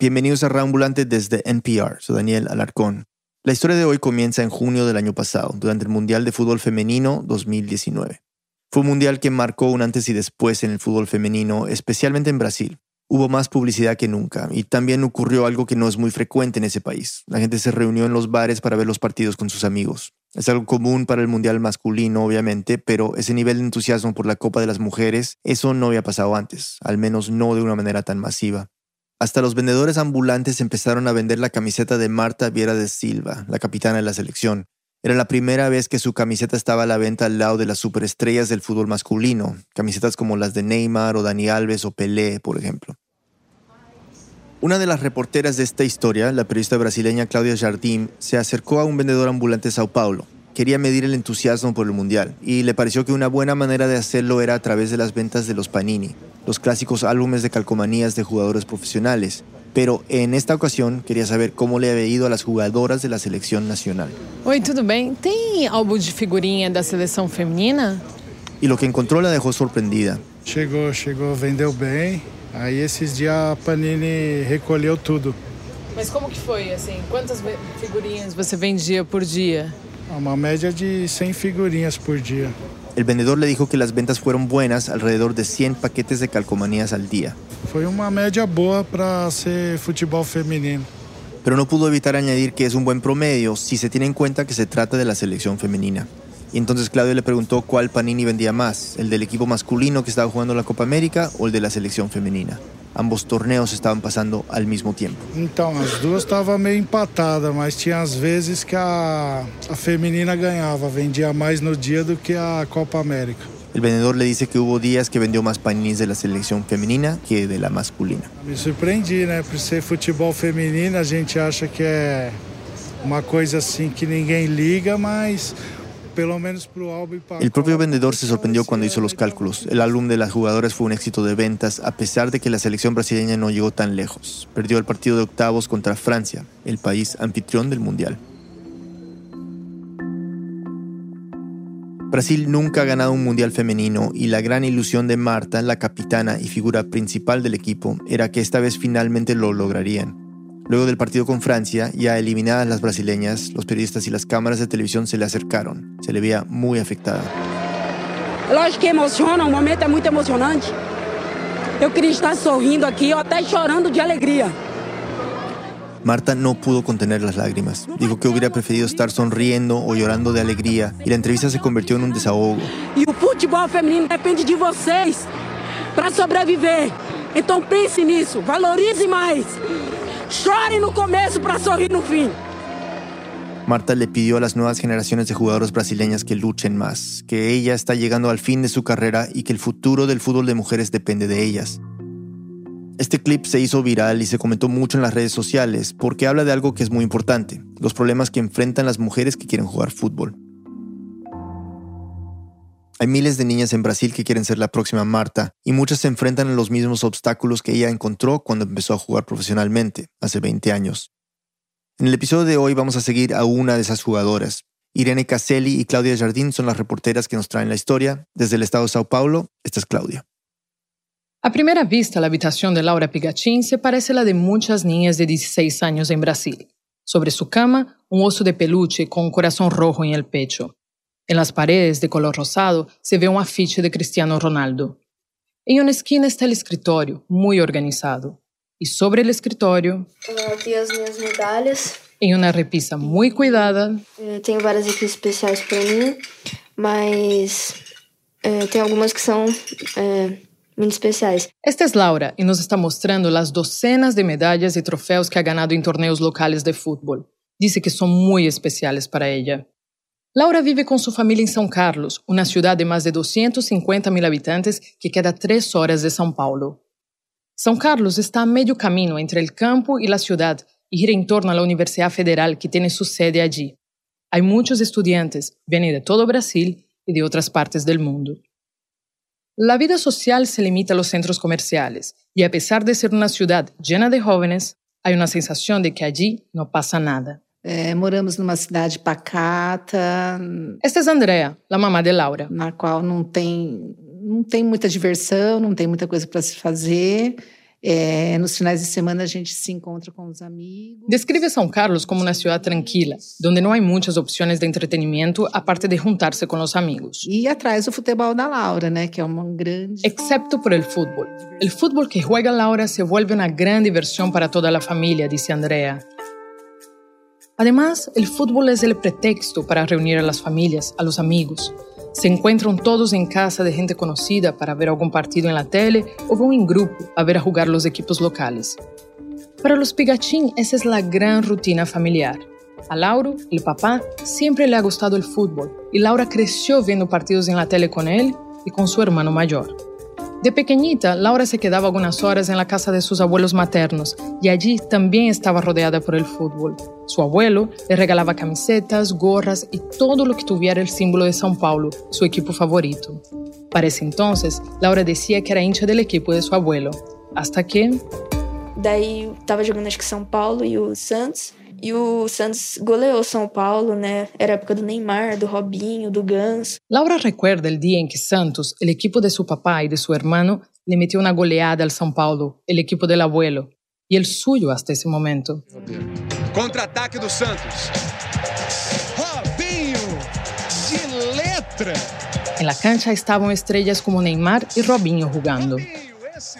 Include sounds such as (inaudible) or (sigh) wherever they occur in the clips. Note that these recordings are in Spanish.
Bienvenidos a Reambulante desde NPR, soy Daniel Alarcón. La historia de hoy comienza en junio del año pasado, durante el Mundial de Fútbol Femenino 2019. Fue un mundial que marcó un antes y después en el fútbol femenino, especialmente en Brasil. Hubo más publicidad que nunca y también ocurrió algo que no es muy frecuente en ese país. La gente se reunió en los bares para ver los partidos con sus amigos. Es algo común para el mundial masculino, obviamente, pero ese nivel de entusiasmo por la Copa de las Mujeres, eso no había pasado antes, al menos no de una manera tan masiva. Hasta los vendedores ambulantes empezaron a vender la camiseta de Marta Viera de Silva, la capitana de la selección, era la primera vez que su camiseta estaba a la venta al lado de las superestrellas del fútbol masculino, camisetas como las de Neymar o Dani Alves o Pelé, por ejemplo. Una de las reporteras de esta historia, la periodista brasileña Claudia Jardim, se acercó a un vendedor ambulante de Sao Paulo. Quería medir el entusiasmo por el Mundial y le pareció que una buena manera de hacerlo era a través de las ventas de los Panini, los clásicos álbumes de calcomanías de jugadores profesionales, pero en esta ocasión quería saber cómo le había ido a las jugadoras de la selección nacional. Oi, tudo bem? Tem álbum de figurinha da seleção feminina? Y lo que encontró la dejó sorprendida. Chegou, chegou, vendeu bem. Aí esses dias a Panini recolheu tudo. Mas como que foi, assim? Quantas figurinhas você vendia por dia? Uma média de 100 figurinhas por dia. El vendedor le dijo que las ventas fueron buenas, alrededor de 100 paquetes de calcomanías al día. Foi uma média boa para ser futebol feminino. Pero no pudo evitar añadir que es un buen promedio si se tiene en cuenta que se trata de la selección femenina. Y entonces Claudio le preguntó cuál Panini vendía más, el del equipo masculino que estaba jugando la Copa América o el de la selección femenina. Ambos torneos estaban pasando al mismo tiempo. Então, as duas estavam meio empatadas, mas tinha às vezes que a, a feminina ganhava, vendia mais no dia do que a Copa América. El vendedor le dice que hubo días que vendió más paninis de la selección femenina que de la masculina. Me surpreendi, né? Por ser futebol feminino, a gente acha que é uma coisa assim que ninguém liga, mas El propio vendedor se sorprendió cuando hizo los cálculos. El álbum de las jugadoras fue un éxito de ventas a pesar de que la selección brasileña no llegó tan lejos. Perdió el partido de octavos contra Francia, el país anfitrión del Mundial. Brasil nunca ha ganado un mundial femenino y la gran ilusión de Marta, la capitana y figura principal del equipo, era que esta vez finalmente lo lograrían. Luego del partido con Francia, ya eliminadas las brasileñas, los periodistas y las cámaras de televisión se le acercaron. Se le veía muy afectada. Lógico que emociona, o momento é muito emocionante. Eu queria estar sorrindo aqui, até chorando de alegria. Marta no pudo contener las lágrimas. Dijo que hubiera preferido estar sonriendo o llorando de alegría y la entrevista se convirtió en un desahogo. E o futebol feminino depende de vocês para sobreviver. Então pense nisso, valorize mais. Chore no começo para sorrir no fim. Marta le pidió a las nuevas generaciones de jugadoras brasileñas que luchen más, que ella está llegando al fin de su carrera y que el futuro del fútbol de mujeres depende de ellas. Este clip se hizo viral y se comentó mucho en las redes sociales porque habla de algo que es muy importante, los problemas que enfrentan las mujeres que quieren jugar fútbol. Hay miles de niñas en Brasil que quieren ser la próxima Marta y muchas se enfrentan a los mismos obstáculos que ella encontró cuando empezó a jugar profesionalmente, hace 20 años. En el episodio de hoy vamos a seguir a una de esas jugadoras. Irene Caselli y Claudia Jardín son las reporteras que nos traen la historia. Desde el estado de Sao Paulo, esta es Claudia. A primera vista, la habitación de Laura Pigatín se parece a la de muchas niñas de 16 años en Brasil. Sobre su cama, un oso de peluche con un corazón rojo en el pecho. En las paredes de color rosado se ve un afiche de Cristiano Ronaldo. En una esquina está el escritorio, muy organizado. Y sobre el escritorio... Aqui as minhas medalhas. Em uma repisa muito cuidada. Eu tenho várias aqui especiais para mim, mas é, tem algumas que são é, muito especiais. Esta é Laura e nos está mostrando as docenas de medalhas e troféus que ha ganado em torneios locais de futebol. Dice que são muito especiais para ela. Laura vive com sua família em São Carlos, uma cidade de mais de 250 mil habitantes que queda três horas de São Paulo. São Carlos está a meio caminho entre o campo e a cidade e gira em torno da Universidade Federal que tem sua sede allí. Há muitos estudantes, vêm de todo o Brasil e de outras partes do mundo. A vida social se limita aos centros comerciais e, apesar de ser uma cidade llena de jovens, há uma sensação de que allí não passa nada. É, moramos numa cidade pacata. Esta é Andrea, a mamã de Laura. Na qual não tem, não tem muita diversão, não tem muita coisa para se fazer. É, nos finais de semana a gente se encontra com os amigos. Describe São Carlos como uma cidade tranquila, onde não há muitas opções de entretenimento aparte de juntar-se com os amigos. E atrás do futebol da Laura, né, que é uma grande. Excepto por el fútbol. El fútbol que juega Laura se vuelve uma grande diversión para toda a família, disse Andrea. Además, el fútbol es el pretexto para reunir a las familias, a los amigos. Se encuentran todos en casa de gente conocida para ver algún partido en la tele o van en grupo a ver a jugar los equipos locales. Para los Pigachín, esa es la gran rutina familiar. A Lauro, el papá, siempre le ha gustado el fútbol y Laura creció viendo partidos en la tele con él y con su hermano mayor. De pequeñita, Laura se quedaba algunas horas en la casa de sus abuelos maternos y allí también estaba rodeada por el fútbol. Su abuelo le regalaba camisetas, gorras y todo lo que tuviera el símbolo de São Paulo, su equipo favorito. Para ese entonces, Laura decía que era hincha del equipo de su abuelo, hasta que... Daí estava jogando acho que São Paulo e o Santos. E o Santos goleou São Paulo, né? Era a época do Neymar, do Robinho, do Ganso. Laura recuerda el día en que Santos, el equipo de su papá y de su hermano, le metió una goleada al São Paulo, el equipo del abuelo, y el suyo hasta ese momento. Contra-ataque do Santos. Robinho de letra. En la cancha estaban estrellas como Neymar y Robinho jugando.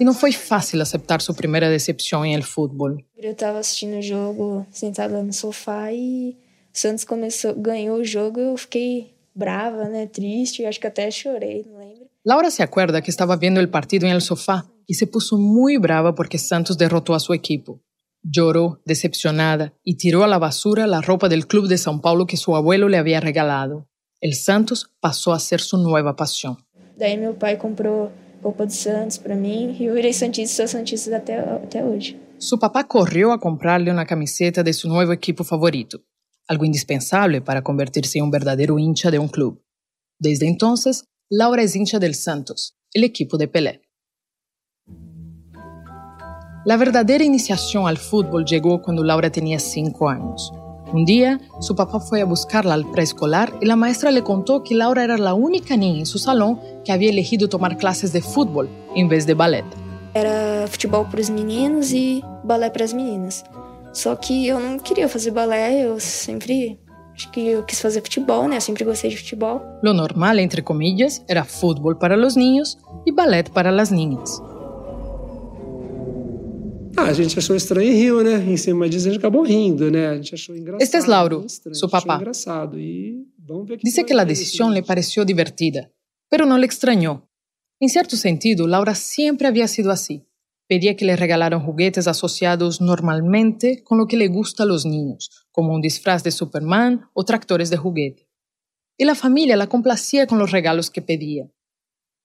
E não foi fácil aceitar sua primeira decepção em el fútbol. Eu estava assistindo o jogo sentada no sofá e o Santos começou, ganhou o jogo. Eu fiquei brava, né, triste. Acho que até chorei, não lembro. Laura se acuerda que estava vendo o partido em el sofá e se puso muito brava porque Santos derrotou a seu equipo. Lloró, decepcionada, y tiró a la basura la ropa del club de São Paulo que su abuelo le había regalado. El Santos pasó a ser su nueva pasión. Daí meu pai comprou roupa do Santos para mim e eu virei Santista, sou Santista até, até hoje. Su papá corrió a comprarle una camiseta de su nuevo equipo favorito, algo indispensable para convertirse en un verdadero hincha de un club. Desde entonces, Laura es hincha del Santos, el equipo de Pelé. La verdadera iniciación al fútbol llegó cuando Laura tenía cinco años. Un día, su papá fue a buscarla al preescolar y la maestra le contó que Laura era la única niña en su salón que había elegido tomar clases de fútbol en vez de ballet. Era futebol para os meninos e balé para as meninas. Só que eu não queria fazer balé, eu sempre acho que eu quis fazer futebol, né? Eu sempre gostei de futebol. Lo normal, entre comillas, era fútbol para los niños y ballet para las niñas. Ah, a gente achou estranho e riu, né? Em cima disso a gente acabou rindo, né? A gente achou engraçado. Este es Lauro, estranho, achou papá. engraçado e vamos ver que Dice que isso, decisión le gente. pareció divertida, pero no le extrañó. En cierto sentido, Laura siempre había sido así. Pedía que le regalaran juguetes asociados normalmente con lo que le gusta a los niños, como un disfraz de Superman o tractores de juguete. Y la familia la complacía con los regalos que pedía.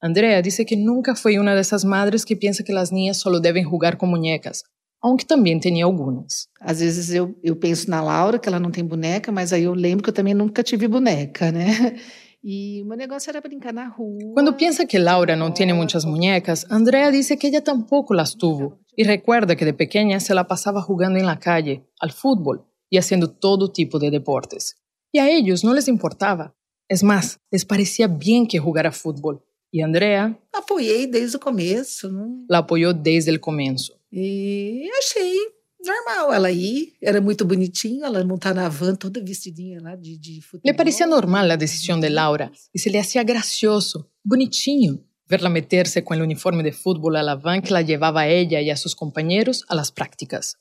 Andrea dice que nunca fue una de esas madres que piensa que las niñas solo deben jugar con muñecas, aunque también tenía algunas. Às vezes eu, eu penso na Laura, que ela não tem boneca, mas aí eu lembro que eu também nunca tive boneca, né? (laughs) E o meu negócio era brincar na rua. Cuando piensa que Laura no tiene muchas muñecas, Andrea dice que ella tampoco las tuvo y recuerda que de pequeña se la pasaba jugando en la calle, al fútbol y haciendo todo tipo de deportes. Y a ellos no les importaba. Es más, les parecía bien que jugara fútbol. Y Andrea Apoiei desde o começo. Não... la apoyó desde el comienzo. E achei normal ela ir. Era muito bonitinho ela montar na van toda vestidinha lá de, de futebol. Le parecía normal la decisión de Laura y se le hacía gracioso, bonitinho, verla meterse con el uniforme de fútbol a la van que la llevaba a ella y a sus compañeros a las prácticas.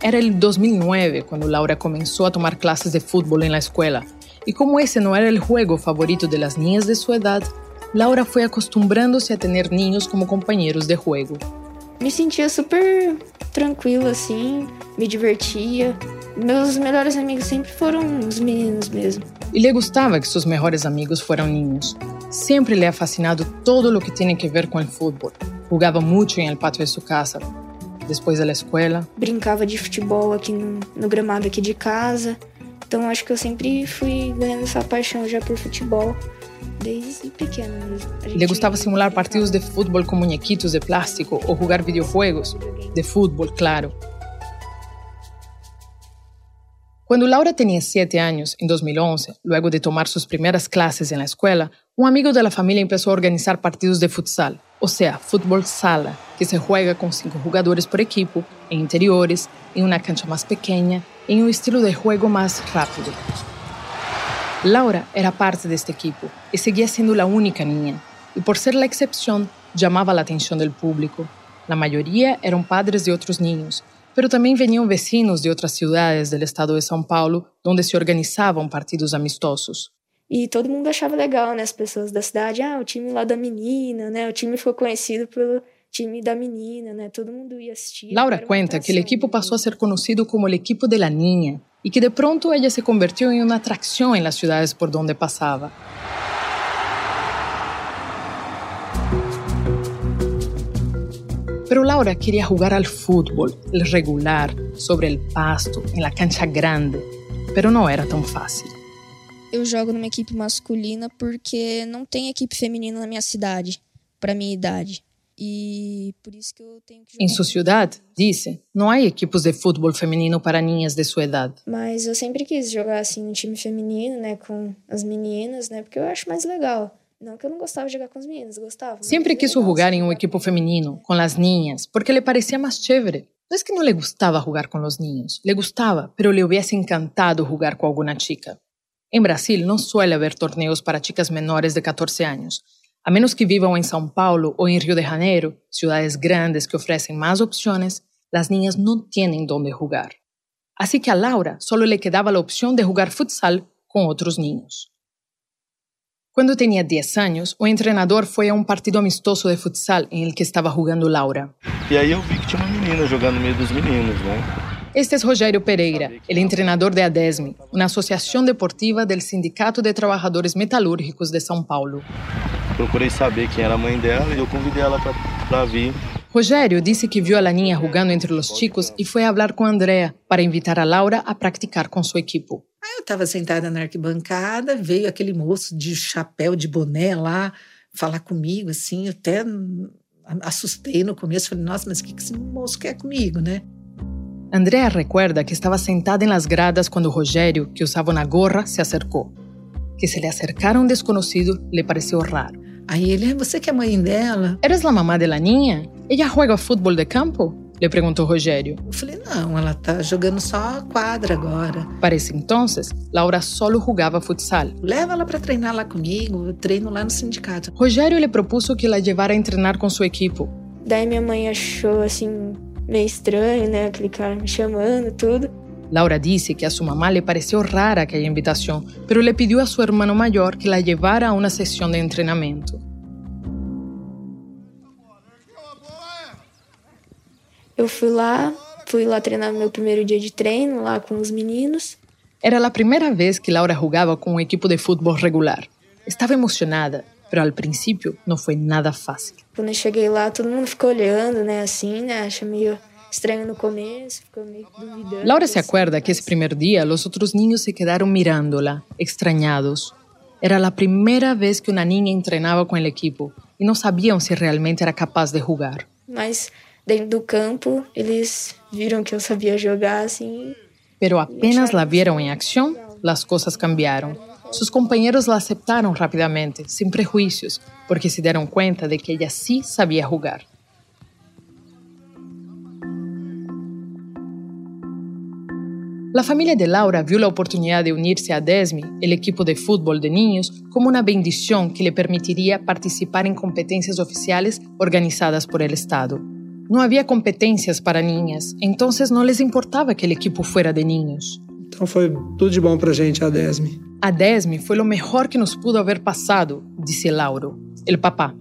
Era el 2009 cuando Laura comenzó a tomar clases de fútbol en la escuela y como ese no era el juego favorito de las niñas de su edad, Laura fue acostumbrándose a tener niños como compañeros de juego. Me sentia super tranquila, assim, me divertia. Meus melhores amigos sempre foram os meninos mesmo. Y le gustaba que sus mejores amigos fueran niños. Siempre le ha fascinado todo lo que tiene que ver con el fútbol. Jugaba mucho en el patio de su casa. Después de la escuela, Brincava de futebol aqui no, no gramado aqui de casa. Então acho que eu sempre fui ganhando essa paixão já por futebol le gustaba simular partidos de fútbol con muñequitos de plástico o jugar videojuegos. De fútbol, claro. Cuando Laura tenía siete años, en 2011, luego de tomar sus primeras clases en la escuela, un amigo de la familia empezó a organizar partidos de futsal, o sea, fútbol sala, que se juega con cinco jugadores por equipo, en interiores, en una cancha más pequeña, en un estilo de juego más rápido. Laura era parte de este equipo y seguía siendo la única niña, y por ser la excepción llamaba la atención del público. La mayoría eran padres de otros niños, pero también venían vecinos de otras ciudades del estado de São Paulo, donde se organizavam partidos amistosos. E todo mundo achava legal, né? As pessoas da cidade, ah, o time lá da menina, né? O time ficou conhecido pelo time da menina, né? Todo mundo ia assistir. Laura cuenta que el equipo pasó a ser conocido como el equipo de la niña y que de pronto ella se convirtió en una atracción en las ciudades por donde pasaba. Pero Laura quería jugar al fútbol, el regular, sobre el pasto, en la cancha grande, pero no era tan fácil. Eu jogo numa equipe masculina porque não tem equipe feminina na minha cidade, para minha idade. E por isso que eu tenho que jogar. En su ciudad, dice, no hay equipos de fútbol femenino para niñas de su edad. Mas eu sempre quis jogar assim no time feminino, né, com as meninas, né, porque eu acho mais legal. Não que eu não gostava de jogar com as meninas, gostava. mas Siempre é quiso legal jugar você en un jogar equipo com- femenino, con las niñas, porque le parecía más chévere. No es que no le gustaba jugar con los niños, le gustaba, pero le hubiese encantado jugar con alguna chica. En Brasil no suele haber torneos para chicas menores de 14 años, a menos que vivan en São Paulo o en Río de Janeiro, ciudades grandes que ofrecen más opciones, las niñas no tienen dónde jugar. Así que a Laura solo le quedaba la opción de jugar futsal con otros niños. Cuando tenía 10 años, o entrenador fue a un partido amistoso de futsal en el que estaba jugando Laura. E aí eu vi que tinha uma menina jogando no meio dos meninos, né? Este es Rogério Pereira, el entrenador de ADESME, una asociación deportiva del Sindicato de Trabajadores Metalúrgicos de São Paulo. Procurei saber quem era a mãe dela e eu convidei ela pra vir. Rogério dice que vio a la niña jugando entre los chicos y fue a hablar con Andrea para invitar a Laura a practicar con su equipo. Aí eu estava sentada na arquibancada, veio aquele moço de chapéu, de boné lá, falar comigo, assim, eu até assustei no começo, falei, nossa, mas o que esse moço quer comigo, né? Andrea recuerda que estaba sentada en las gradas cuando Rogério, que usaba una gorra, se acercó. Que se le acercara un desconocido le pareció raro. Aí ele, "Ah, você que é mãe dela? ¿Eres la mamá de la niña? ¿Ella juega fútbol de campo? Le preguntó Rogério. Eu falei, não, ela tá jogando só quadra agora. Para ese entonces, Laura solo jugaba futsal. Leva ela para treinar lá comigo, eu treino lá no sindicato. Rogério le propuso que la llevara a entrenar con su equipo. Daí minha mãe achou assim meio estranho, né, aquele cara me chamando, tudo. Laura dice que a su mamá le pareció rara aquella invitación, pero le pidió a su hermano mayor que la llevara a una sesión de entrenamiento. Eu fui lá, fui lá treinar meu primeiro dia de treino lá com os meninos. Era la primera vez que Laura jugaba con un equipo de fútbol regular. Estaba emocionada, pero al principio no fue nada fácil. Quando eu cheguei lá, todo mundo ficou olhando, né, assim, né, acha meio estranho no começo, ficou meio duvidando. Laura se acuerda que ese primer día los otros niños se quedaron mirándola, extrañados. Era la primera vez que una niña entrenaba con el equipo y no sabían si realmente era capaz de jugar. Mas dentro do campo, eles viram que eu sabia jogar, assim, Pero apenas la vieron en acción, las cosas cambiaron. Sus compañeros la aceptaron rápidamente, sin prejuicios, porque se dieron cuenta de que ella sí sabía jugar. La familia de Laura vio la oportunidad de unirse a DESMI, el equipo de fútbol de niños, como una bendición que le permitiría participar en competencias oficiales organizadas por el Estado. No había competencias para niñas, entonces no les importaba que el equipo fuera de niños. Então foi tudo de bom pra gente, a Desme. A DESME fue lo mejor que nos pudo haber pasado, dice Lauro, el papá.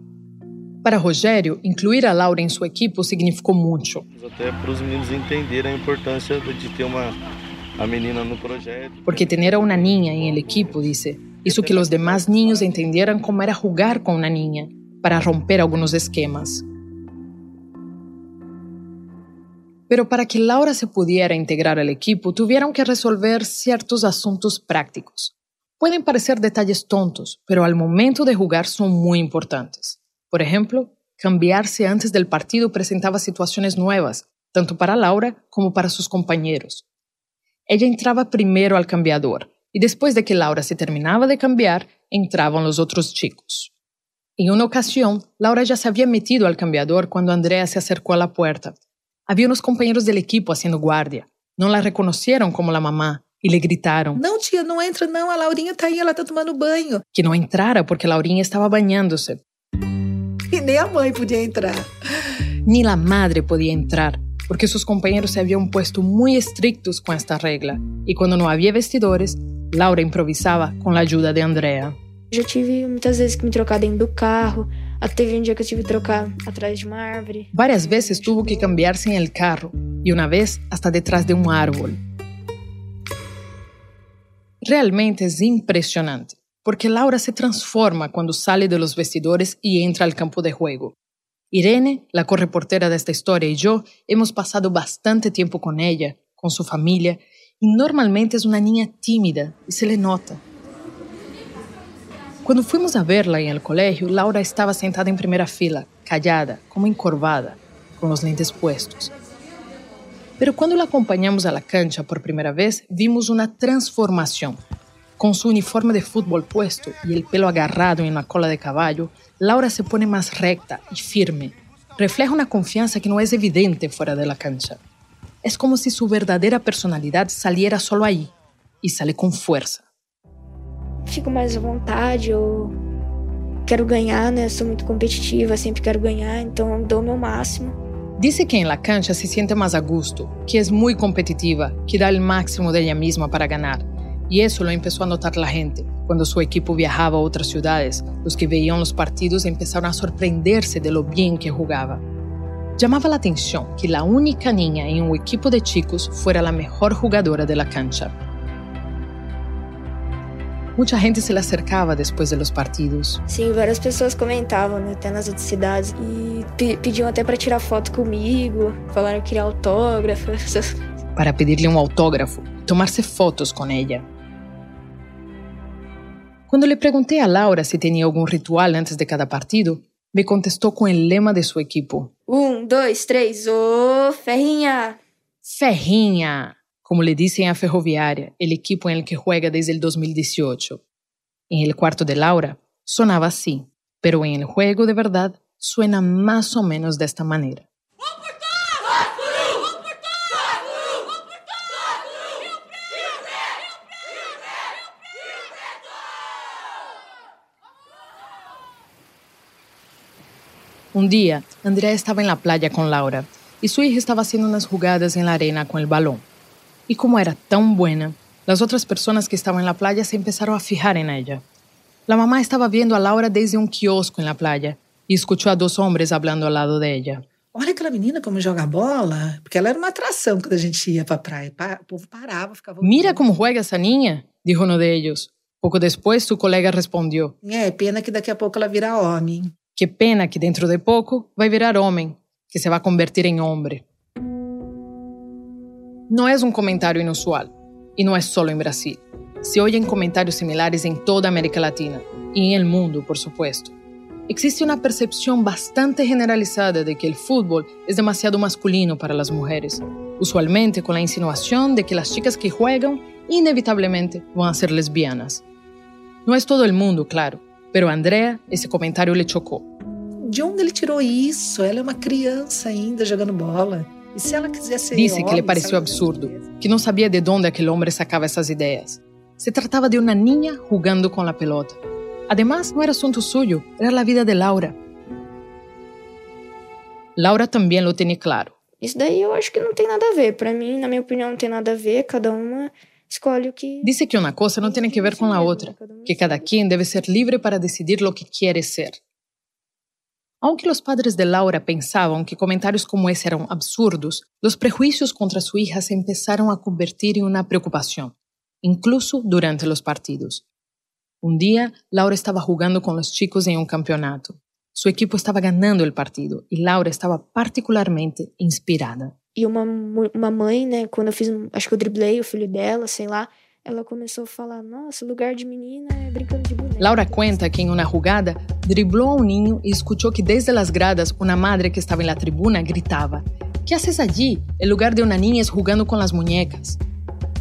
Para Rogério, incluir a Laura em seu equipo significou muito, Até para os meninos entenderem a importância de ter uma porque tener a una niña en el equipo, dice, hizo que los demás niños entendieran cómo era jugar con una niña, para romper algunos esquemas. Pero para que Laura se pudiera integrar al equipo, tuvieron que resolver ciertos asuntos prácticos. Pueden parecer detalles tontos, pero al momento de jugar son muy importantes. Por ejemplo, cambiarse antes del partido presentaba situaciones nuevas, tanto para Laura como para sus compañeros. Ella entraba primero al cambiador y después de que Laura se terminaba de cambiar, entraban los otros chicos. En una ocasión, Laura ya se había metido al cambiador cuando Andrea se acercó a la puerta. Había unos compañeros del equipo haciendo guardia. No la reconocieron como la mamá y le gritaron. Não, tia, não entra não, a Laurinha tá aí, ela tá tomando banho. Que no entrara porque Laurinha estaba bañándose. E nem a mãe podia entrar. Ni la madre podía entrar porque sus compañeros se habían puesto muy estrictos con esta regla. Y cuando no había vestidores, Laura improvisaba con la ayuda de Andrea. Já tive muitas vezes que me trocar dentro do carro. Até teve um dia que eu tive que trocar atrás de uma árvore. Varias veces tuvo que cambiarse en el carro y una vez hasta detrás de un árbol. Realmente es impresionante, porque Laura se transforma cuando sale de los vestidores y entra al campo de juego. Irene, la correportera de esta historia, y yo hemos pasado bastante tiempo con ella, con su familia, y normalmente es una niña tímida y se le nota. Cuando fuimos a verla en el colegio, Laura estaba sentada en primera fila, callada, como encorvada, con los lentes puestos. Pero cuando la acompañamos a la cancha por primera vez, vimos una transformación. Con su uniforme de fútbol puesto y el pelo agarrado en la cola de caballo, Laura se pone más recta y firme. Refleja una confianza que no es evidente fuera de la cancha. Es como si su verdadera personalidad saliera solo ahí y sale con fuerza. Fico mais à vontade, eu quero ganhar, né? Sou muito competitiva, sempre quero ganhar, então dou o meu máximo. Dice que en la cancha se siente más a gusto, que es muy competitiva, que da el máximo de ella misma para ganar. Y eso lo empezó a notar la gente. Cuando su equipo viajaba a otras ciudades, los que veían los partidos empezaron a sorprenderse de lo bien que jugaba. Llamaba la atención que la única niña en un equipo de chicos fuera la mejor jugadora de la cancha. Mucha gente se le acercaba después de los partidos. Sim, várias pessoas comentavam, né, até nas outras cidades. E pe pediam até para tirar foto comigo, falaram que queria autógrafo. (laughs) Para pedirle un autógrafo, tomarse fotos con ella. Cuando le pregunté a Laura si tenía algún ritual antes de cada partido, me contestó con el lema de su equipo. Um, dois, três, ô, ferrinha! Ferrinha, como le dicen a Ferroviaria, el equipo en el que juega desde el 2018. En el cuarto de Laura sonaba así, pero en el juego de verdad suena más o menos de esta manera. Un día, Andrea estaba en la playa con Laura y su hija estaba haciendo unas jugadas en la arena con el balón. Y como era tan buena, las otras personas que estaban en la playa se empezaron a fijar en ella. La mamá estaba viendo a Laura desde un kiosco en la playa y escuchó a dos hombres hablando al lado de ella. Olha aquela menina como joga bola, porque ela era uma atração quando a gente ia pra praia. Pa- O povo parava, ficava. Mira cómo juega esa niña, dijo uno de ellos. Poco después su colega respondió, É, pena que daqui a pouco ela vira homem. Qué pena que dentro de poco va a virar hombre, que se va a convertir en hombre. No es un comentario inusual, y no es solo en Brasil. Se oyen comentarios similares en toda América Latina, y en el mundo, por supuesto. Existe una percepción bastante generalizada de que el fútbol es demasiado masculino para las mujeres, usualmente con la insinuación de que las chicas que juegan inevitablemente van a ser lesbianas. No es todo el mundo, claro, pero a Andrea ese comentario le chocó. De onde ele tirou isso? Ela é uma criança ainda jogando bola. E se ela quiser ser Dice que homem, le se pareció ela absurdo, que no sabía de dónde aquel hombre sacaba esas ideas. Se trataba de una niña jugando con la pelota. Además, no era asunto suyo, era la vida de Laura. Laura también lo tenía claro. Isso daí eu acho que não tem nada a ver. Pra mim, na minha opinião, não tem nada a ver. Cada uma escolhe o que. Dice que una cosa no tiene que ver con la otra, que cada quien debe ser libre para decidir lo que quiere ser. Aunque los padres de Laura pensaban que comentarios como ese eran absurdos, los prejuicios contra su hija se empezaron a convertir en una preocupación, incluso durante los partidos. Un día, Laura estaba jugando con los chicos en un campeonato. Su equipo estaba ganando el partido y Laura estaba particularmente inspirada. E uma, uma mãe, né, quando eu fiz, um- acho que eu driblei o filho dela, sei lá, ela começou a falar: Nossa, lugar de menina é brincando de boneca. Laura cuenta que en una jugada dribló a un niño y escuchó que desde las gradas una madre que estaba en la tribuna gritaba, ¿qué haces allí? El lugar de una niña es jugando con las muñecas.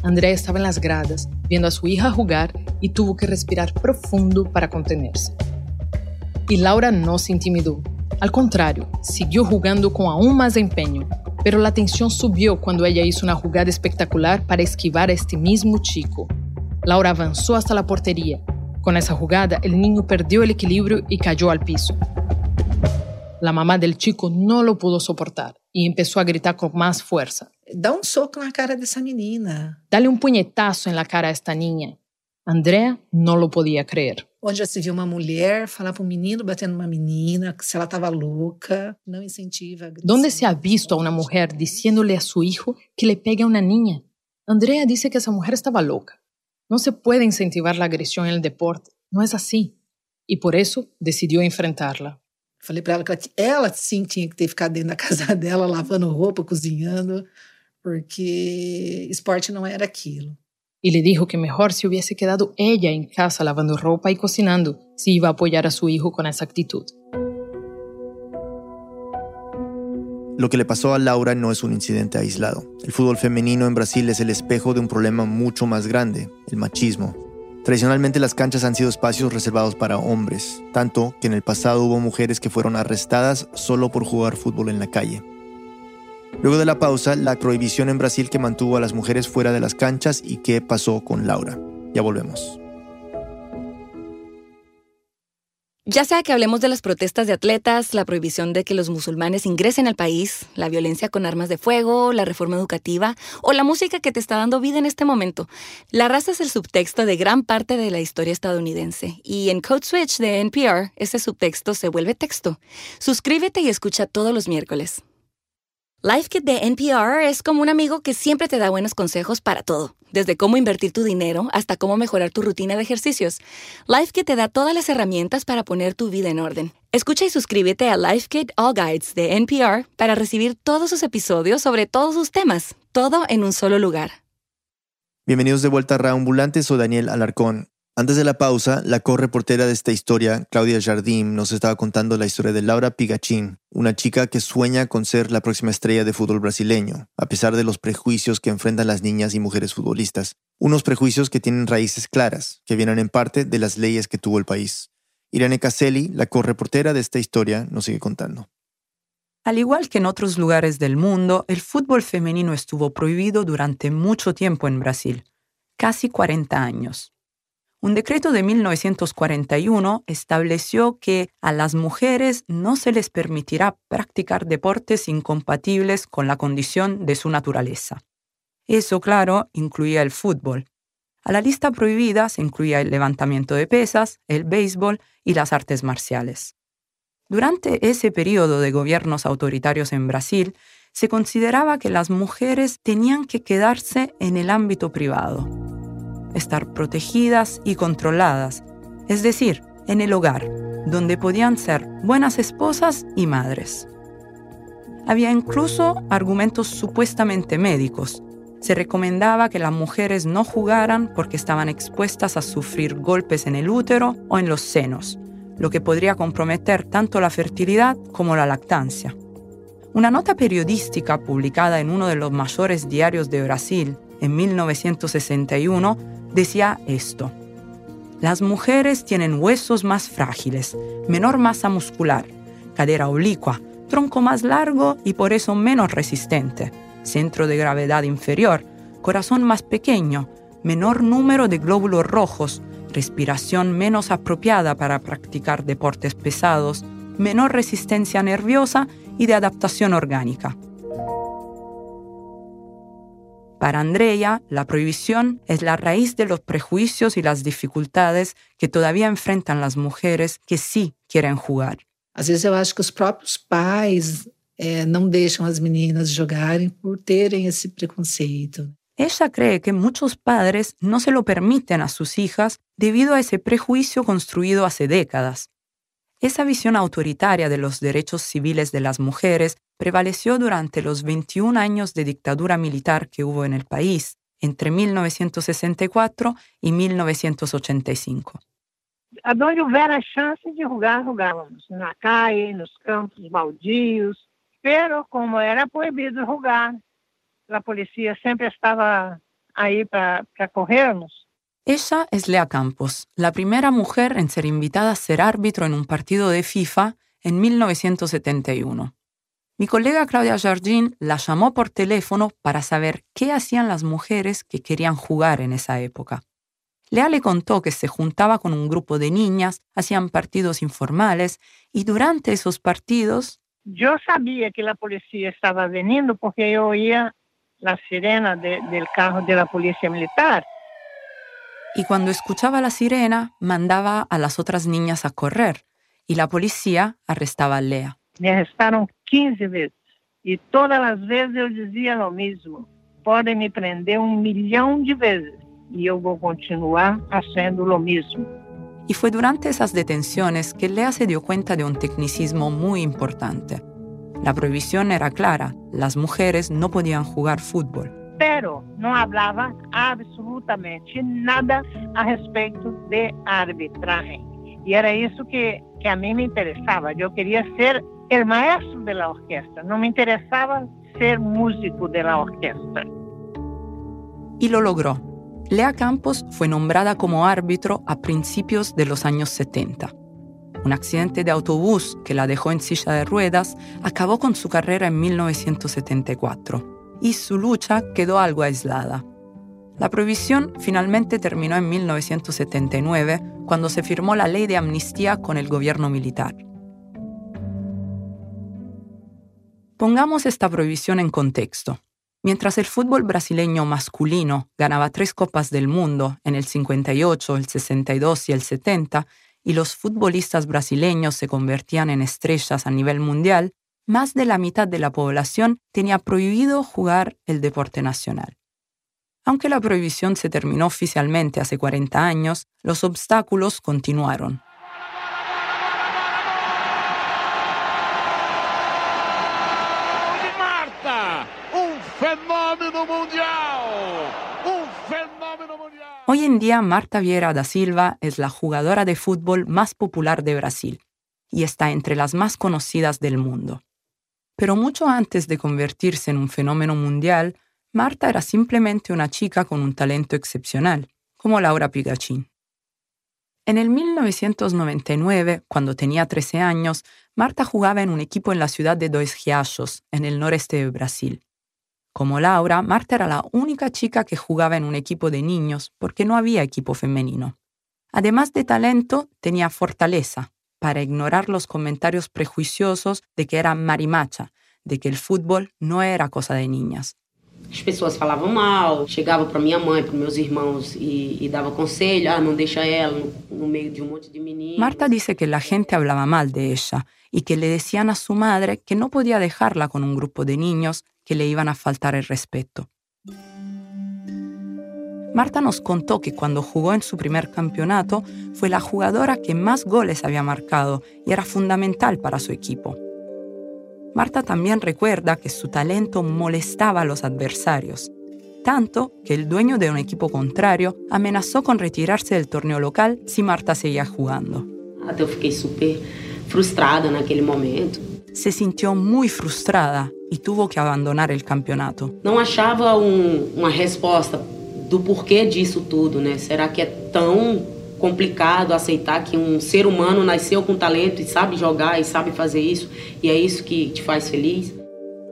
Andrea estaba en las gradas, viendo a su hija jugar y tuvo que respirar profundo para contenerse. Y Laura no se intimidó. Al contrario, siguió jugando con aún más empeño, pero la tensión subió cuando ella hizo una jugada espectacular para esquivar a este mismo chico. Laura avanzó hasta la portería. Con esa jugada, el niño perdió el equilibrio y cayó al piso. La mamá del chico no lo pudo soportar y empezó a gritar con más fuerza. Dá um soco na cara dessa menina. Dale un puñetazo en la cara a esta niña. Andrea no lo podía creer. Onde já se viu uma mulher falar para um menino batendo uma menina, se ela estava louca, não incentiva a agressão. ¿Dónde se ha visto a una mujer diciéndole a su hijo que le pegue a una niña? Andrea dice que esa mujer estaba loca. No se puede incentivar la agresión en el deporte. No es así. Y por eso decidió enfrentarla. Falei para ela que ela, ela sim tinha que ter ficado dentro da casa (laughs) dela, lavando roupa, cozinhando, porque esporte não era aquilo. Y le dijo que mejor se hubiese quedado ella en casa lavando ropa y cocinando si iba a apoyar a su hijo con esa actitud. Lo que le pasó a Laura no es un incidente aislado. El fútbol femenino en Brasil es el espejo de un problema mucho más grande, el machismo. Tradicionalmente las canchas han sido espacios reservados para hombres, tanto que en el pasado hubo mujeres que fueron arrestadas solo por jugar fútbol en la calle. Luego de la pausa, la prohibición en Brasil que mantuvo a las mujeres fuera de las canchas y qué pasó con Laura. Ya volvemos. Ya sea que hablemos de las protestas de atletas, la prohibición de que los musulmanes ingresen al país, la violencia con armas de fuego, la reforma educativa o la música que te está dando vida en este momento, la raza es el subtexto de gran parte de la historia estadounidense y en Code Switch de NPR ese subtexto se vuelve texto. Suscríbete y escucha todos los miércoles. Life Kit de NPR es como un amigo que siempre te da buenos consejos para todo, desde cómo invertir tu dinero hasta cómo mejorar tu rutina de ejercicios. Life Kit te da todas las herramientas para poner tu vida en orden. Escucha y suscríbete a Life Kit All Guides de NPR para recibir todos sus episodios sobre todos sus temas, todo en un solo lugar. Bienvenidos de vuelta a Raambulante, soy Daniel Alarcón. Antes de la pausa, la correportera de esta historia, Claudia Jardim, nos estaba contando la historia de Laura Pigachín, una chica que sueña con ser la próxima estrella de fútbol brasileño, a pesar de los prejuicios que enfrentan las niñas y mujeres futbolistas. Unos prejuicios que tienen raíces claras, que vienen en parte de las leyes que tuvo el país. Irene Caselli, la correportera de esta historia, nos sigue contando. Al igual que en otros lugares del mundo, el fútbol femenino estuvo prohibido durante mucho tiempo en Brasil, casi 40 años. Un decreto de 1941 estableció que a las mujeres no se les permitirá practicar deportes incompatibles con la condición de su naturaleza. Eso, claro, incluía el fútbol. A la lista prohibida se incluía el levantamiento de pesas, el béisbol y las artes marciales. Durante ese periodo de gobiernos autoritarios en Brasil, se consideraba que las mujeres tenían que quedarse en el ámbito privado estar protegidas y controladas, es decir, en el hogar, donde podían ser buenas esposas y madres. Había incluso argumentos supuestamente médicos. Se recomendaba que las mujeres no jugaran porque estaban expuestas a sufrir golpes en el útero o en los senos, lo que podría comprometer tanto la fertilidad como la lactancia. Una nota periodística publicada en uno de los mayores diarios de Brasil en 1961 decía esto. Las mujeres tienen huesos más frágiles, menor masa muscular, cadera oblicua, tronco más largo y por eso menos resistente, centro de gravedad inferior, corazón más pequeño, menor número de glóbulos rojos, respiración menos apropiada para practicar deportes pesados, menor resistencia nerviosa y de adaptación orgánica. Para Andrea, la prohibición es la raíz de los prejuicios y las dificultades que todavía enfrentan las mujeres que sí quieren jugar. Às vezes eu acho que os próprios pais é, não deixam as meninas jogarem por terem esse preconceito. Ella cree que muchos padres no se lo permiten a sus hijas debido a ese prejuicio construido hace décadas. Esa visión autoritaria de los derechos civiles de las mujeres prevaleció durante los 21 años de dictadura militar que hubo en el país entre 1964 y 1985. A donde hubiera chance de jugar, jugábamos. Na calle, nos campos baldios. Pero como era proibido jugar, a polícia sempre estava aí para corrermos. Ella es Lea Campos, la primera mujer en ser invitada a ser árbitro en un partido de FIFA en 1971. Mi colega Claudia Jardín la llamó por teléfono para saber qué hacían las mujeres que querían jugar en esa época. Lea le contó que se juntaba con un grupo de niñas, hacían partidos informales y durante esos partidos... Yo sabía que la policía estaba viniendo porque yo oía la sirena de, del carro de la policía militar. Y cuando escuchaba la sirena, mandaba a las otras niñas a correr y la policía arrestaba a Lea. Me arrestaron 15 veces y todas las veces yo decía lo mismo. Pueden me prender un millón de veces y yo voy a continuar haciendo lo mismo. Y fue durante esas detenciones que Lea se dio cuenta de un tecnicismo muy importante. La prohibición era clara, las mujeres no podían jugar fútbol. Pero no hablaba absolutamente nada a respecto de arbitraje. Y era eso que, que a mí me interesaba. Yo quería ser el maestro de la orquesta, no me interesaba ser músico de la orquesta. Y lo logró. Lea Campos fue nombrada como árbitro a principios de los años 70. Un accidente de autobús que la dejó en silla de ruedas acabó con su carrera en 1974 y su lucha quedó algo aislada. La prohibición finalmente terminó en 1979 cuando se firmó la ley de amnistía con el gobierno militar. Pongamos esta prohibición en contexto. Mientras el fútbol brasileño masculino ganaba tres copas del mundo en el 58, el 62 y el 70, y los futbolistas brasileños se convertían en estrellas a nivel mundial, más de la mitad de la población tenía prohibido jugar el deporte nacional. Aunque la prohibición se terminó oficialmente hace 40 años, los obstáculos continuaron. Hoy en día Marta Vieira da Silva es la jugadora de fútbol más popular de Brasil y está entre las más conocidas del mundo. Pero mucho antes de convertirse en un fenómeno mundial, Marta era simplemente una chica con un talento excepcional, como Laura Pigachin. En el 1999, cuando tenía 13 años, Marta jugaba en un equipo en la ciudad de Dois Riachos, en el noreste de Brasil. Como Laura, Marta era la única chica que jugaba en un equipo de niños porque no había equipo femenino. Además de talento, tenía fortaleza para ignorar los comentarios prejuiciosos de que era marimacha, de que el fútbol no era cosa de niñas. As pessoas falavam mal, chegava para minha mãe, para meus irmãos e, e dava conselho, ah, não deixa ela no, no meio de um monte de meninos. Marta dice que la gente hablaba mal de ella y que le decían a su madre que no podía dejarla con un grupo de niños que le iban a faltar el respeto. Marta nos contó que cuando jugó en su primer campeonato fue la jugadora que más goles había marcado y era fundamental para su equipo. Marta también recuerda que su talento molestaba a los adversarios, tanto que el dueño de un equipo contrario amenazó con retirarse del torneo local si Marta seguía jugando. Fiquei super frustrada naquele momento. Se sintió muy frustrada y tuvo que abandonar el campeonato. Não achava um, uma resposta do porquê disso tudo, né? Será que é tão complicado aceitar que um ser humano nasceu com talento e sabe jogar e sabe fazer isso e é isso que te faz feliz?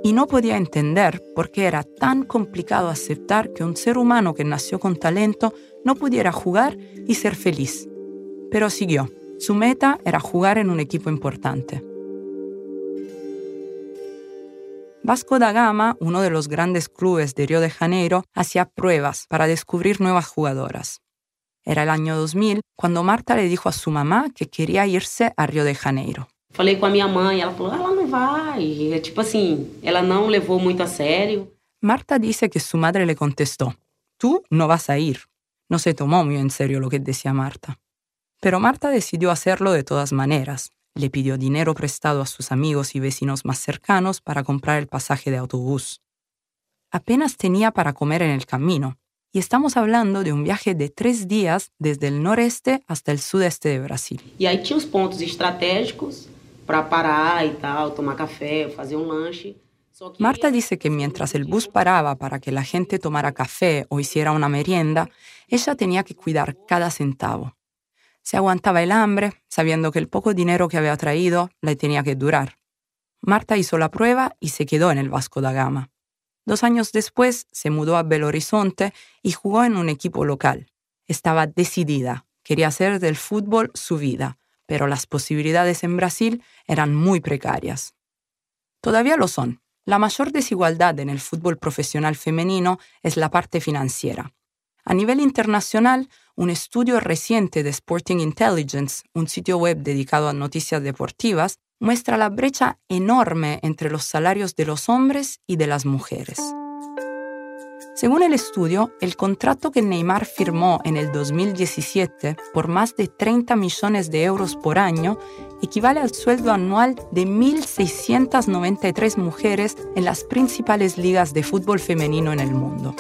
Y no podía entender por qué era tan complicado aceptar que un ser humano que nació con talento no pudiera jugar y ser feliz. Pero siguió. Su meta era jugar en un equipo importante. Vasco da Gama, uno de los grandes clubes de Río de Janeiro, hacía pruebas para descubrir nuevas jugadoras. Era el año 2000 cuando Marta le dijo a su mamá que quería irse a Río de Janeiro. Falei com a minha mãe, ela falou: ela não vai. É tipo assim, ela não levou muito a sério. Marta dice que su madre le contestó: Tú no vas a ir. No se tomó muy en serio lo que decía Marta. Pero Marta decidió hacerlo de todas maneras. Le pidió dinero prestado a sus amigos y vecinos más cercanos para comprar el pasaje de autobús. Apenas tenía para comer en el camino, y estamos hablando de un viaje de tres días desde el noreste hasta el sudeste de Brasil. E aí tinha os pontos estratégicos para parar e tal, tomar café, fazer um lanche. Marta dice que mientras el bus paraba para que la gente tomara café o hiciera una merienda, ella tenía que cuidar cada centavo. Se aguantaba el hambre, sabiendo que el poco dinero que había traído le tenía que durar. Marta hizo la prueba y se quedó en el Vasco da Gama. Dos años después se mudó a Belo Horizonte y jugó en un equipo local. Estaba decidida, quería hacer del fútbol su vida, pero las posibilidades en Brasil eran muy precarias. Todavía lo son. La mayor desigualdad en el fútbol profesional femenino es la parte financiera. A nivel internacional, un estudio reciente de Sporting Intelligence, un sitio web dedicado a noticias deportivas, muestra la brecha enorme entre los salarios de los hombres y de las mujeres. Según el estudio, el contrato que Neymar firmó en el 2017 por más de 30 millones de euros por año equivale al sueldo anual de 1.693 mujeres en las principales ligas de fútbol femenino en el mundo.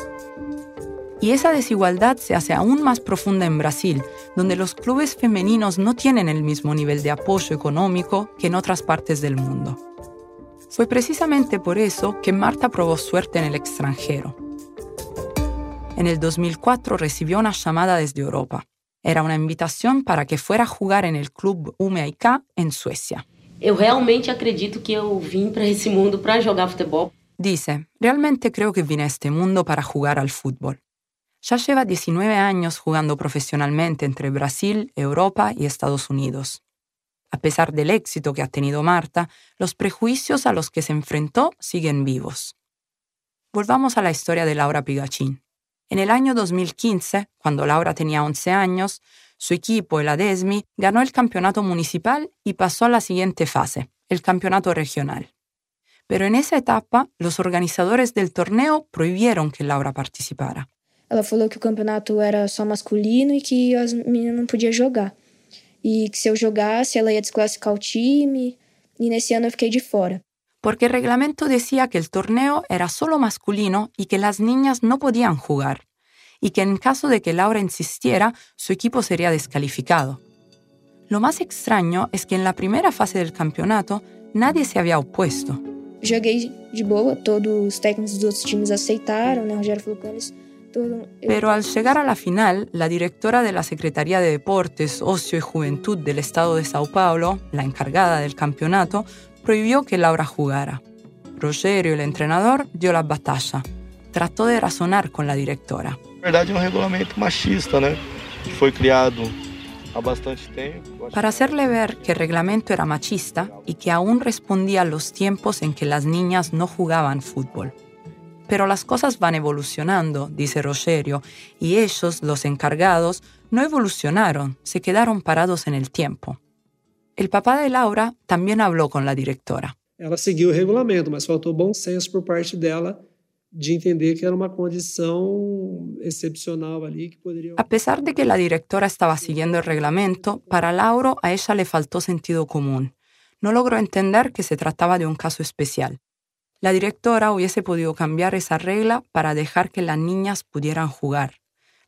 Y esa desigualdad se hace aún más profunda en Brasil, donde los clubes femeninos no tienen el mismo nivel de apoyo económico que en otras partes del mundo. Fue precisamente por eso que Marta probó suerte en el extranjero. En el 2004 recibió una llamada desde Europa. Era una invitación para que fuera a jugar en el club UMIK en Suecia. Eu realmente acredito que eu vim para esse mundo para jogar futebol. Dice, realmente creo que vine a este mundo para jugar al fútbol. Ya lleva 19 años jugando profesionalmente entre Brasil, Europa y Estados Unidos. A pesar del éxito que ha tenido Marta, los prejuicios a los que se enfrentó siguen vivos. Volvamos a la historia de Laura Pigachín. En el año 2015, cuando Laura tenía 11 años, su equipo, el Adesmi, ganó el campeonato municipal y pasó a la siguiente fase, el campeonato regional. Pero en esa etapa, los organizadores del torneo prohibieron que Laura participara. Ela falou que o campeonato era só masculino e que as meninas não podiam jogar. E que se eu jogasse, ela ia desclassificar o time. E nesse ano eu fiquei de fora. porque el reglamento decía que el torneo era solo masculino y que las niñas no podían jugar, y que en caso de que Laura insistiera, su equipo sería descalificado. Lo más extraño es que en la primera fase del campeonato nadie se había opuesto. Joguei de boa, todos os técnicos dos outros times aceitaram, né? Rogério falou com eles. Todo... Pero al llegar a la final, la directora de la Secretaría de Deportes, Ocio y Juventud del Estado de Sao Paulo, la encargada del campeonato, prohibió que Laura jugara. Rogerio, el entrenador, dio la batalla. Trató de razonar con la directora. Na verdade, é um regulamento machista, né? Que foi criado há bastante tempo. Para hacerle ver que el reglamento era machista y que aún respondía a los tiempos en que las niñas no jugaban fútbol. Pero las cosas van evolucionando, dice Rogerio, y ellos, los encargados, no evolucionaron, se quedaron parados en el tiempo. El papá de Laura también habló con la directora. Ela seguiu o regulamento, mas faltou bom senso por parte dela de entender que era uma condição excepcional ali que poderia. A pesar de que la directora estaba siguiendo el reglamento, para Lauro a ella le faltó sentido común. No logró entender que se trataba de un caso especial. La directora hubiese podido cambiar esa regla para dejar que las niñas pudieran jugar,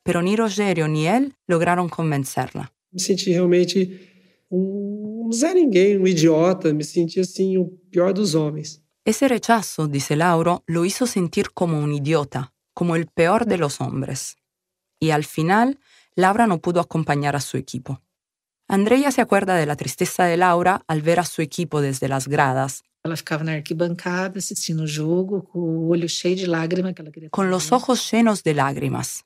pero ni Rogerio ni él lograron convencerla. Me senti realmente um Zé Ninguém, um idiota, me senti assim o pior dos homens. Ese rechazo, dice Lauro, lo hizo sentir como un idiota, como el peor de los hombres. Y al final, Laura no pudo acompañar a su equipo. Andrea se acuerda de la tristeza de Laura al ver a su equipo desde las gradas, Ela ficava na arquibancada assistindo o jogo com o olho cheio de lágrima que ela queria. con los ojos llenos de lágrimas.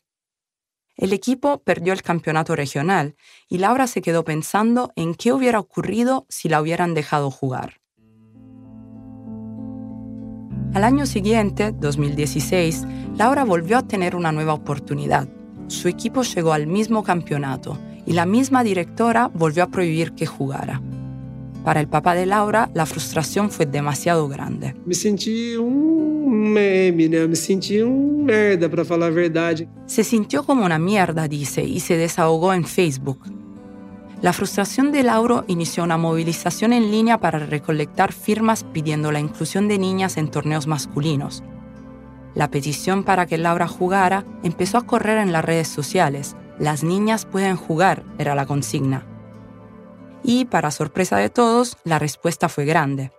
El equipo perdió el campeonato regional y Laura se quedó pensando en qué hubiera ocurrido si la hubieran dejado jugar. Al año siguiente, 2016, Laura volvió a tener una nueva oportunidad. Su equipo llegó al mismo campeonato y la misma directora volvió a prohibir que jugara. Para el papá de Laura, la frustración fue demasiado grande. Me senti um meme, né? Me senti um merda, para falar a verdade. Se sintió como una mierda, dice, y se desahogó en Facebook. La frustración de Lauro inició una movilización en línea para recolectar firmas pidiendo la inclusión de niñas en torneos masculinos. La petición para que Laura jugara empezó a correr en las redes sociales. Las niñas pueden jugar, era la consigna. Y, para sorpresa de todos, la respuesta fue grande.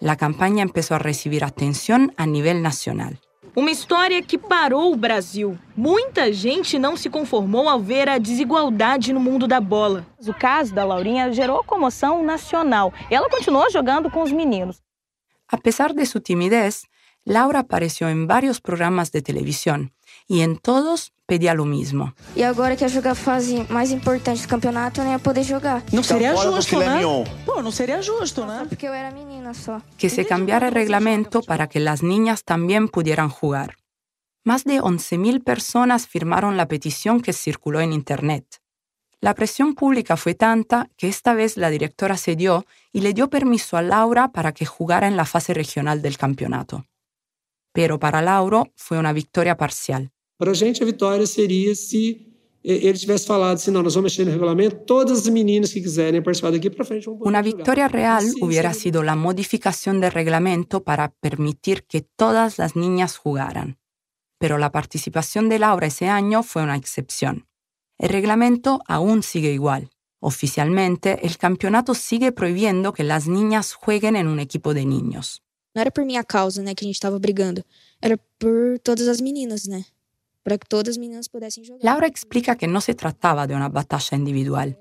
La campaña empezó a recibir atención a nivel nacional. Uma história que parou o Brasil. Muita gente não se conformou ao ver a desigualdade no mundo da bola. O caso da Laurinha gerou comoção nacional. Ela continuou jogando com os meninos. A pesar de su timidez, Laura apareció en varios programas de televisión y en todos pedía lo mismo. E agora que ia jogar a fase mais importante do campeonato, eu não ia poder jogar. Não seria justo, né? Pô, não seria justo, né? Porque eu era menina só. que se cambiara el reglamento para que las niñas también pudieran jugar. Más de 11.000 personas firmaron la petición que circuló en Internet. La presión pública fue tanta que esta vez la directora cedió y le dio permiso a Laura para que jugara en la fase regional del campeonato. Pero para Lauro fue una victoria parcial. Para a gente, a vitória seria se eh, ele tivesse falado assim: não, nós vamos mexer no regulamento, todas as meninas que quiserem participar daqui para frente vão poder real Sí, hubiera sí. sido la modificación del reglamento para permitir que todas las niñas jugaran. Pero la participación de Laura ese año fue una excepción. El reglamento aún sigue igual. Oficialmente, el campeonato sigue prohibiendo que las niñas jueguen en un equipo de niños. Não era por minha causa, né, que a gente tava brigando. Era por todas as meninas, né? Para que todas as meninas pudessem jogar. Laura explica que no se trataba de una batalla individual.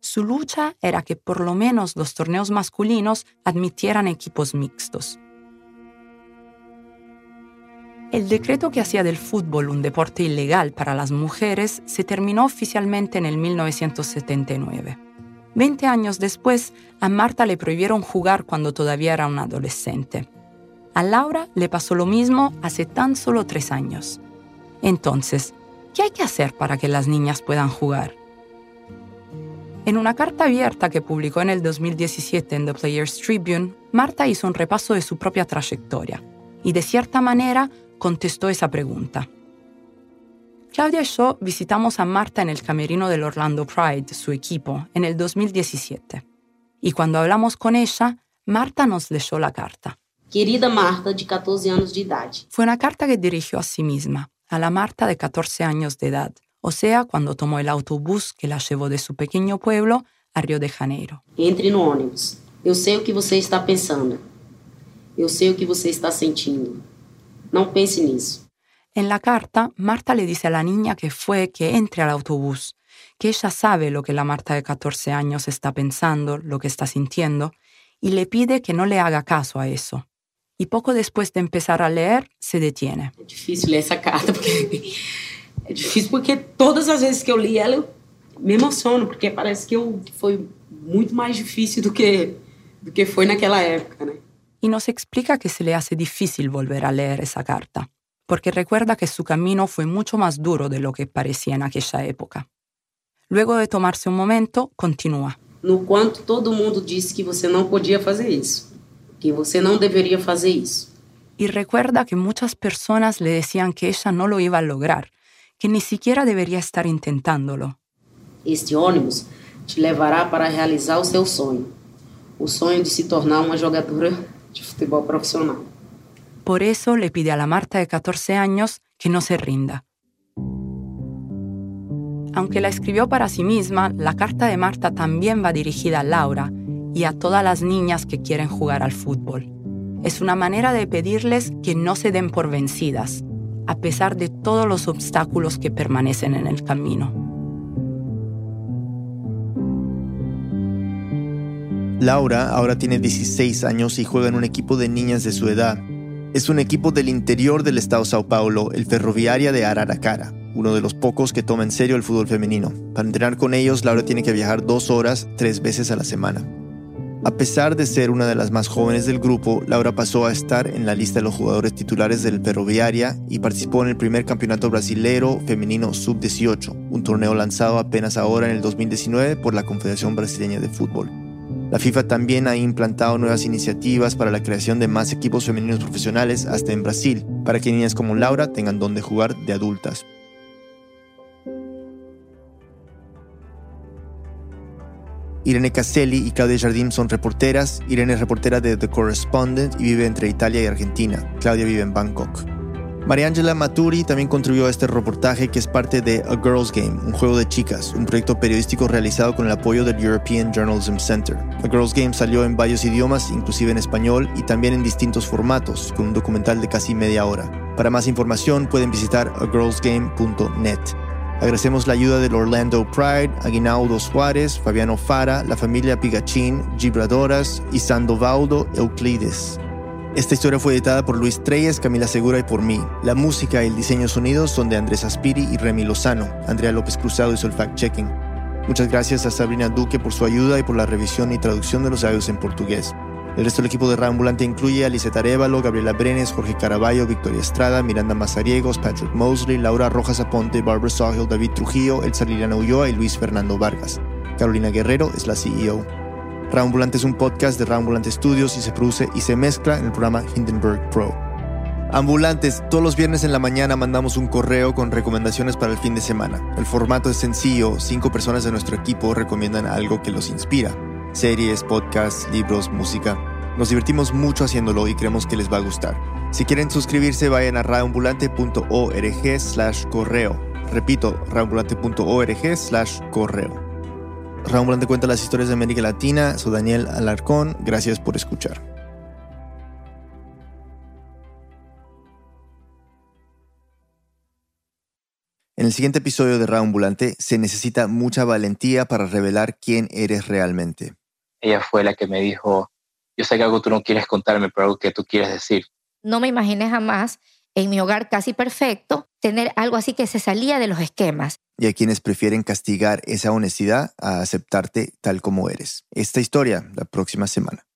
Su lucha era que por lo menos los torneos masculinos admitieran equipos mixtos. El decreto que hacía del fútbol un deporte ilegal para las mujeres se terminó oficialmente en el 1979. Veinte años después, a Marta le prohibieron jugar cuando todavía era una adolescente. A Laura le pasó lo mismo hace tan solo tres años. Entonces, ¿qué hay que hacer para que las niñas puedan jugar? En una carta abierta que publicó en el 2017 en The Players Tribune, Marta hizo un repaso de su propia trayectoria y de cierta manera contestó esa pregunta. Claudia y yo visitamos a Marta en el camerino del Orlando Pride, su equipo, en el 2017. Y cuando hablamos con ella, Marta nos leyó la carta. Querida Marta, de 14 anos de idade. Fue una carta que dirigió a sí misma, a la Marta de 14 años de edad, o sea, cuando tomó el autobús que la llevó de su pequeño pueblo a Río de Janeiro. Entre no ônibus. Eu sei o que você está pensando. Eu sei o que você está sentindo. Não pense nisso. En la carta, Marta le dice a la niña que fue que entre al autobús, que ella sabe lo que la Marta de 14 años está pensando, lo que está sintiendo, y le pide que no le haga caso a eso. Y poco después de empezar a leer, se detiene. É difícil ler essa carta, porque (laughs) é difícil porque todas as vezes que li ela, eu me emociono, porque parece que foi muito mais difícil do que, do que foi naquela época, né? Y nos explica que se le hace difícil volver a leer esa carta, porque recuerda que su camino fue mucho más duro de lo que parecía en aquella época. Luego de tomarse un momento, continúa. No quanto todo mundo disse que você não podia fazer isso, que você não deveria fazer isso. Y recuerda que muchas personas le decían que ella no lo iba a lograr, que ni siquiera debería estar intentándolo. Este ônibus te levará para realizar o seu sonho, o sonho de se tornar uma jogadora de futebol profissional. Por eso le pide a la Marta de 14 años que no se rinda. Aunque la escribió para sí misma, la carta de Marta también va dirigida a Laura y a todas las niñas que quieren jugar al fútbol. Es una manera de pedirles que no se den por vencidas, a pesar de todos los obstáculos que permanecen en el camino. Laura ahora tiene 16 años y juega en un equipo de niñas de su edad. Es un equipo del interior del estado Sao Paulo, el Ferroviaria de Araracara, uno de los pocos que toma en serio el fútbol femenino. Para entrenar con ellos, Laura tiene que viajar dos horas, tres veces a la semana. A pesar de ser una de las más jóvenes del grupo, Laura pasó a estar en la lista de los jugadores titulares del Ferroviaria y participó en el primer campeonato brasilero femenino sub-18, un torneo lanzado apenas ahora en el 2019 por la Confederación Brasileña de Fútbol. La FIFA también ha implantado nuevas iniciativas para la creación de más equipos femeninos profesionales hasta en Brasil, para que niñas como Laura tengan donde jugar de adultas. Irene Caselli y Claudia Jardim son reporteras. Irene es reportera de The Correspondent y vive entre Italia y Argentina. Claudia vive en Bangkok. Mariangela Maturi también contribuyó a este reportaje que es parte de A Girls Game, un juego de chicas, un proyecto periodístico realizado con el apoyo del European Journalism Center. A Girls Game salió en varios idiomas, inclusive en español, y también en distintos formatos, con un documental de casi media hora. Para más información pueden visitar agirlsgame.net. Agradecemos la ayuda del Orlando Pride, Aguinaldo Suárez, Fabiano Fara, la familia Pigachín, Gibradoras y Sandovaldo Euclides. Esta historia fue editada por Luis Treyes, Camila Segura y por mí. La música y el diseño sonidos son de Andrés Aspiri y Remy Lozano. Andrea López Cruzado hizo el fact-checking. Muchas gracias a Sabrina Duque por su ayuda y por la revisión y traducción de los audios en portugués. El resto del equipo de Ambulante incluye a Liseta Arevalo, Gabriela Brenes, Jorge Caraballo, Victoria Estrada, Miranda Mazariegos, Patrick Mosley, Laura Rojas Aponte, Barbara Sawhill, David Trujillo, Elsa Liliana Ulloa y Luis Fernando Vargas. Carolina Guerrero es la CEO. Ambulante es un podcast de Ambulante Studios y se produce y se mezcla en el programa Hindenburg Pro. Ambulantes, todos los viernes en la mañana mandamos un correo con recomendaciones para el fin de semana. El formato es sencillo, cinco personas de nuestro equipo recomiendan algo que los inspira. Series, podcasts, libros, música. Nos divertimos mucho haciéndolo y creemos que les va a gustar. Si quieren suscribirse, vayan a radioambulante.org slash correo. Repito, radioambulante.org slash correo. Raúl cuenta las historias de América Latina. Soy Daniel Alarcón. Gracias por escuchar. En el siguiente episodio de Ambulante se necesita mucha valentía para revelar quién eres realmente. Ella fue la que me dijo, yo sé que algo tú no quieres contarme, pero algo que tú quieres decir. No me imaginé jamás en mi hogar casi perfecto tener algo así que se salía de los esquemas y a quienes prefieren castigar esa honestidad a aceptarte tal como eres. Esta historia la próxima semana.